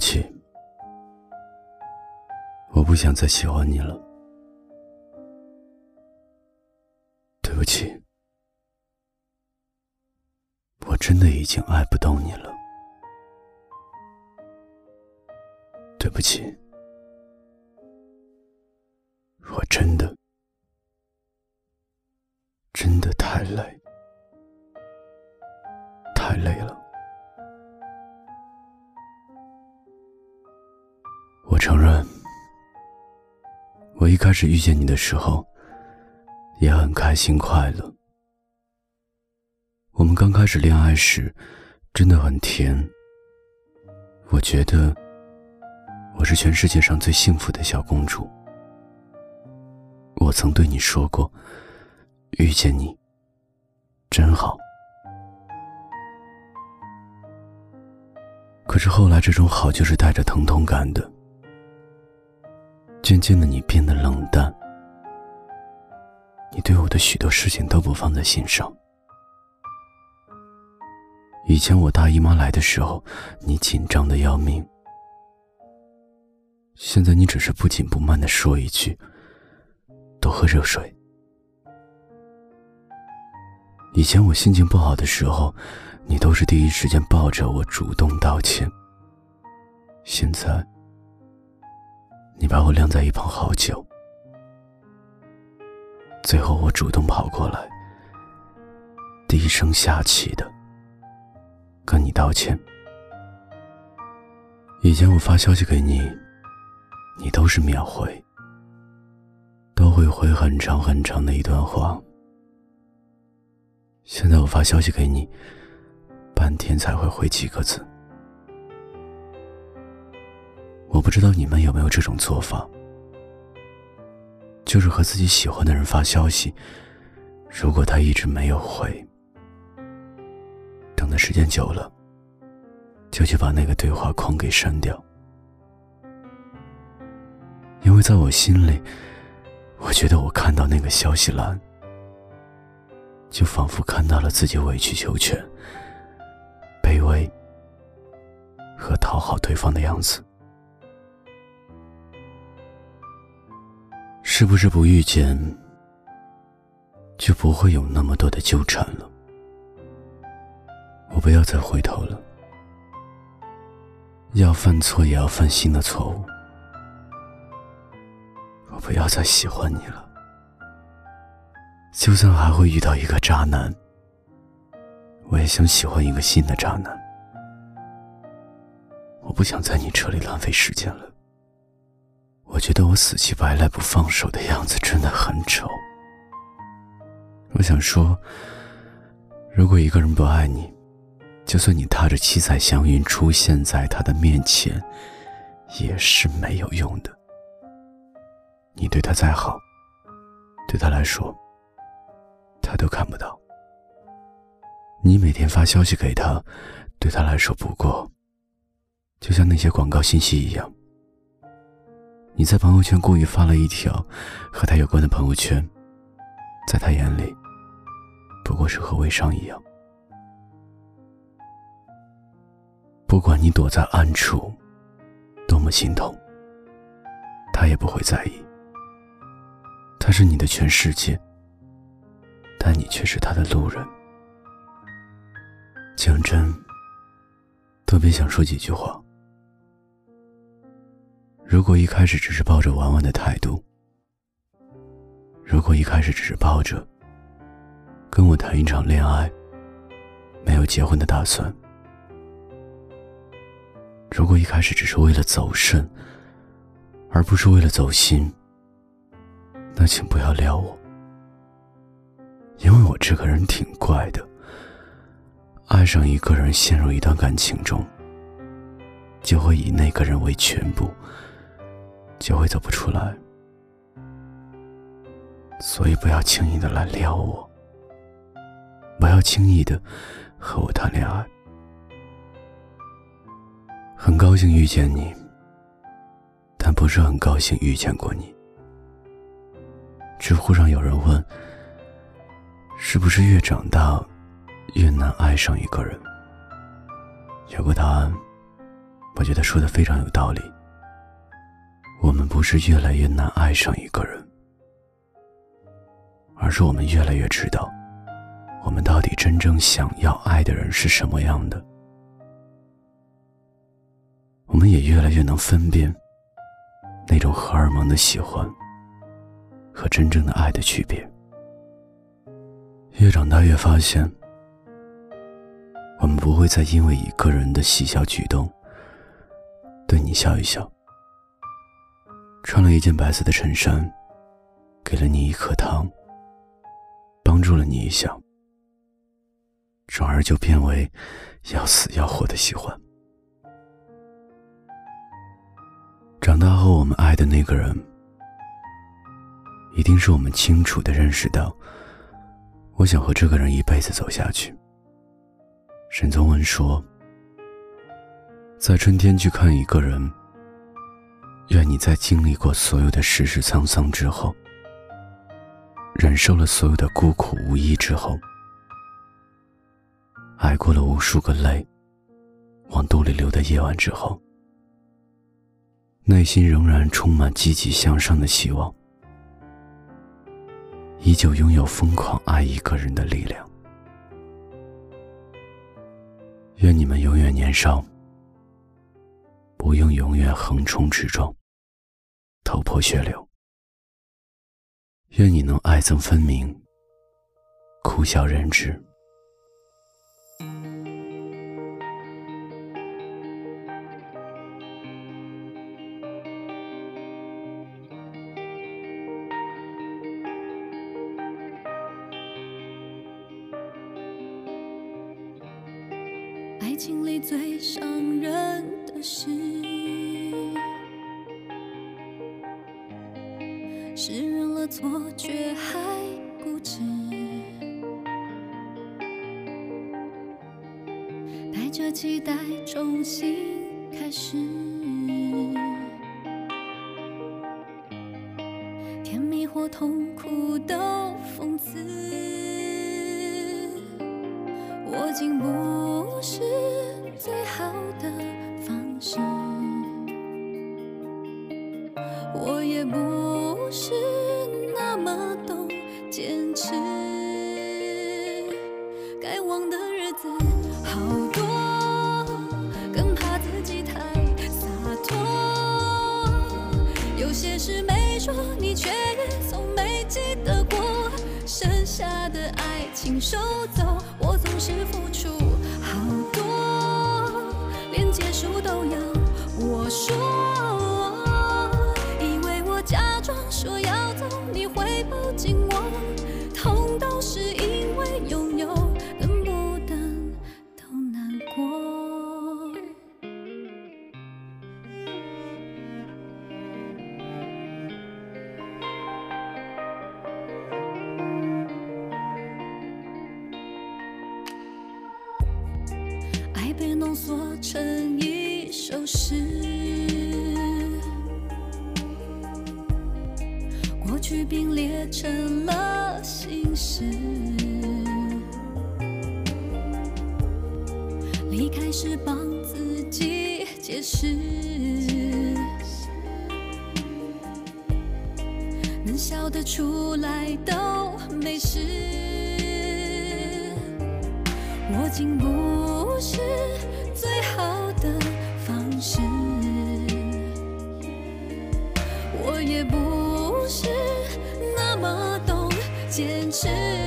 对不起，我不想再喜欢你了。对不起，我真的已经爱不动你了。对不起，我真的开始遇见你的时候，也很开心快乐。我们刚开始恋爱时，真的很甜。我觉得我是全世界上最幸福的小公主。我曾对你说过，遇见你真好。可是后来，这种好就是带着疼痛感的。渐渐的，你变得冷淡，你对我的许多事情都不放在心上。以前我大姨妈来的时候，你紧张的要命，现在你只是不紧不慢的说一句：“多喝热水。”以前我心情不好的时候，你都是第一时间抱着我主动道歉。现在。你把我晾在一旁好久，最后我主动跑过来，低声下气的跟你道歉。以前我发消息给你，你都是秒回，都会回很长很长的一段话。现在我发消息给你，半天才会回几个字。我不知道你们有没有这种做法，就是和自己喜欢的人发消息，如果他一直没有回，等的时间久了，就去把那个对话框给删掉，因为在我心里，我觉得我看到那个消息栏，就仿佛看到了自己委曲求全、卑微和讨好对方的样子。是不是不遇见，就不会有那么多的纠缠了？我不要再回头了，要犯错也要犯新的错误。我不要再喜欢你了，就算还会遇到一个渣男，我也想喜欢一个新的渣男。我不想在你这里浪费时间了。我觉得我死乞白赖不放手的样子真的很丑。我想说，如果一个人不爱你，就算你踏着七彩祥云出现在他的面前，也是没有用的。你对他再好，对他来说，他都看不到。你每天发消息给他，对他来说不过，就像那些广告信息一样。你在朋友圈故意发了一条和他有关的朋友圈，在他眼里，不过是和微商一样。不管你躲在暗处，多么心痛，他也不会在意。他是你的全世界，但你却是他的路人。讲真，特别想说几句话。如果一开始只是抱着玩玩的态度，如果一开始只是抱着跟我谈一场恋爱，没有结婚的打算，如果一开始只是为了走肾，而不是为了走心，那请不要撩我，因为我这个人挺怪的，爱上一个人，陷入一段感情中，就会以那个人为全部。就会走不出来，所以不要轻易的来撩我，不要轻易的和我谈恋爱。很高兴遇见你，但不是很高兴遇见过你。知乎上有人问：是不是越长大越难爱上一个人？有个答案我觉得说的非常有道理。我们不是越来越难爱上一个人，而是我们越来越知道，我们到底真正想要爱的人是什么样的。我们也越来越能分辨那种荷尔蒙的喜欢和真正的爱的区别。越长大越发现，我们不会再因为一个人的细小举动对你笑一笑，穿了一件白色的衬衫，给了你一颗糖，帮助了你一下，转而就变为要死要活的喜欢。长大后，我们爱的那个人，一定是我们清楚的认识到，我想和这个人一辈子走下去。沈从文说：“在春天去看一个人，愿你在经历过所有的世事沧桑之后，忍受了所有的孤苦无依之后，挨过了无数个泪往肚里流的夜晚之后。”内心仍然充满积极向上的希望，依旧拥有疯狂爱一个人的力量。愿你们永远年少，不用永远横冲直撞、头破血流。愿你能爱憎分明、哭笑人知。爱情里最伤人的事，错却还固执，带着期待重新开始，甜蜜或痛苦都讽刺。握紧不是最好的方式，我也不是坚持。该忘的日子好多，更怕自己太洒脱。有些事没说，你却也从没记得过。剩下的爱，请收走。我总是付出好多，连结束都要我说。以为我假装说要走，是，过去并列成了心事，离开时帮自己解释，能笑得出来都没事。我竟不是。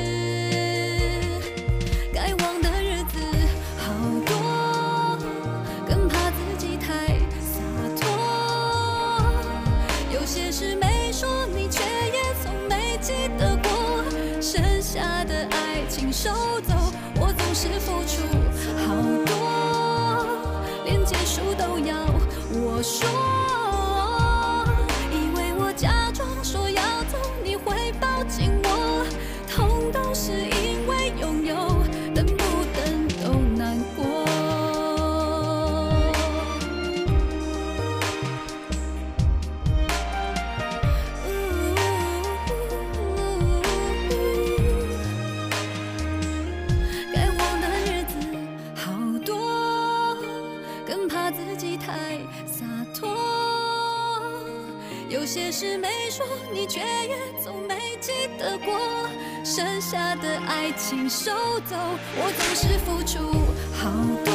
些事没说，你却也总没记得过。剩下的爱情收走，我总是付出好多。